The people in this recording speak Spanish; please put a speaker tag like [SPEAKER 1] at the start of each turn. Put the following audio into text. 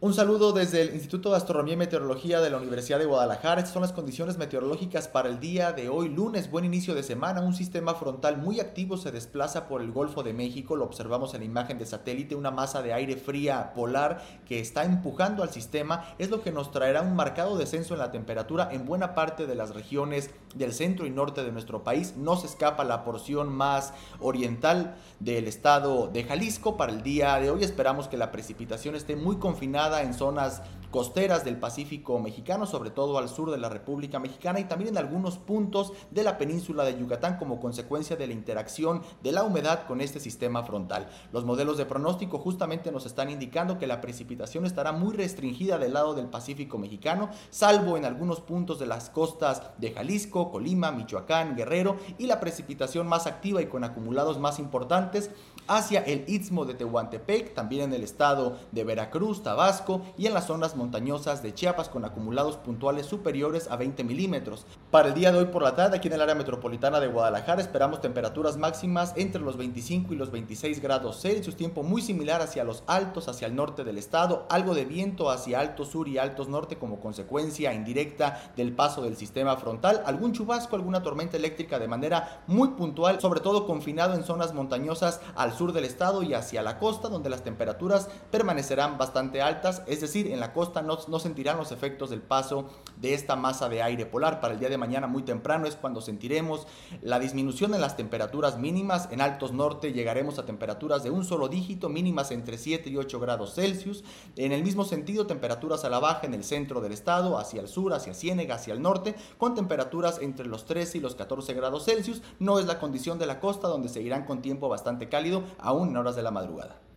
[SPEAKER 1] Un saludo desde el Instituto de Astronomía y Meteorología de la Universidad de Guadalajara. Estas son las condiciones meteorológicas para el día de hoy, lunes, buen inicio de semana. Un sistema frontal muy activo se desplaza por el Golfo de México. Lo observamos en la imagen de satélite. Una masa de aire fría polar que está empujando al sistema es lo que nos traerá un marcado descenso en la temperatura en buena parte de las regiones del centro y norte de nuestro país. No se escapa la porción más oriental del estado de Jalisco. Para el día de hoy esperamos que la precipitación esté muy confinada en zonas costeras del Pacífico mexicano, sobre todo al sur de la República Mexicana y también en algunos puntos de la península de Yucatán como consecuencia de la interacción de la humedad con este sistema frontal. Los modelos de pronóstico justamente nos están indicando que la precipitación estará muy restringida del lado del Pacífico mexicano, salvo en algunos puntos de las costas de Jalisco, Colima, Michoacán, Guerrero y la precipitación más activa y con acumulados más importantes hacia el istmo de Tehuantepec, también en el estado de Veracruz, Tabasco y en las zonas montañosas de Chiapas con acumulados puntuales superiores a 20 milímetros. Para el día de hoy por la tarde, aquí en el área metropolitana de Guadalajara, esperamos temperaturas máximas entre los 25 y los 26 grados Celsius, tiempo muy similar hacia los altos, hacia el norte del estado, algo de viento hacia altos sur y altos norte como consecuencia indirecta del paso del sistema frontal, algún chubasco, alguna tormenta eléctrica de manera muy puntual, sobre todo confinado en zonas montañosas al sur del estado y hacia la costa, donde las temperaturas permanecerán bastante es decir, en la costa no, no, sentirán los efectos del paso de esta masa de aire polar. Para el día de mañana muy temprano es cuando sentiremos la disminución en las temperaturas mínimas. En altos norte llegaremos a temperaturas de un solo dígito, mínimas entre 7 y 8 grados Celsius. En el mismo sentido, temperaturas a la baja en el centro del estado, hacia el sur, hacia Ciénega, hacia el norte, con temperaturas entre los 13 y los 14 grados Celsius. No es la condición de la costa, donde seguirán con tiempo bastante cálido aún en horas de la madrugada.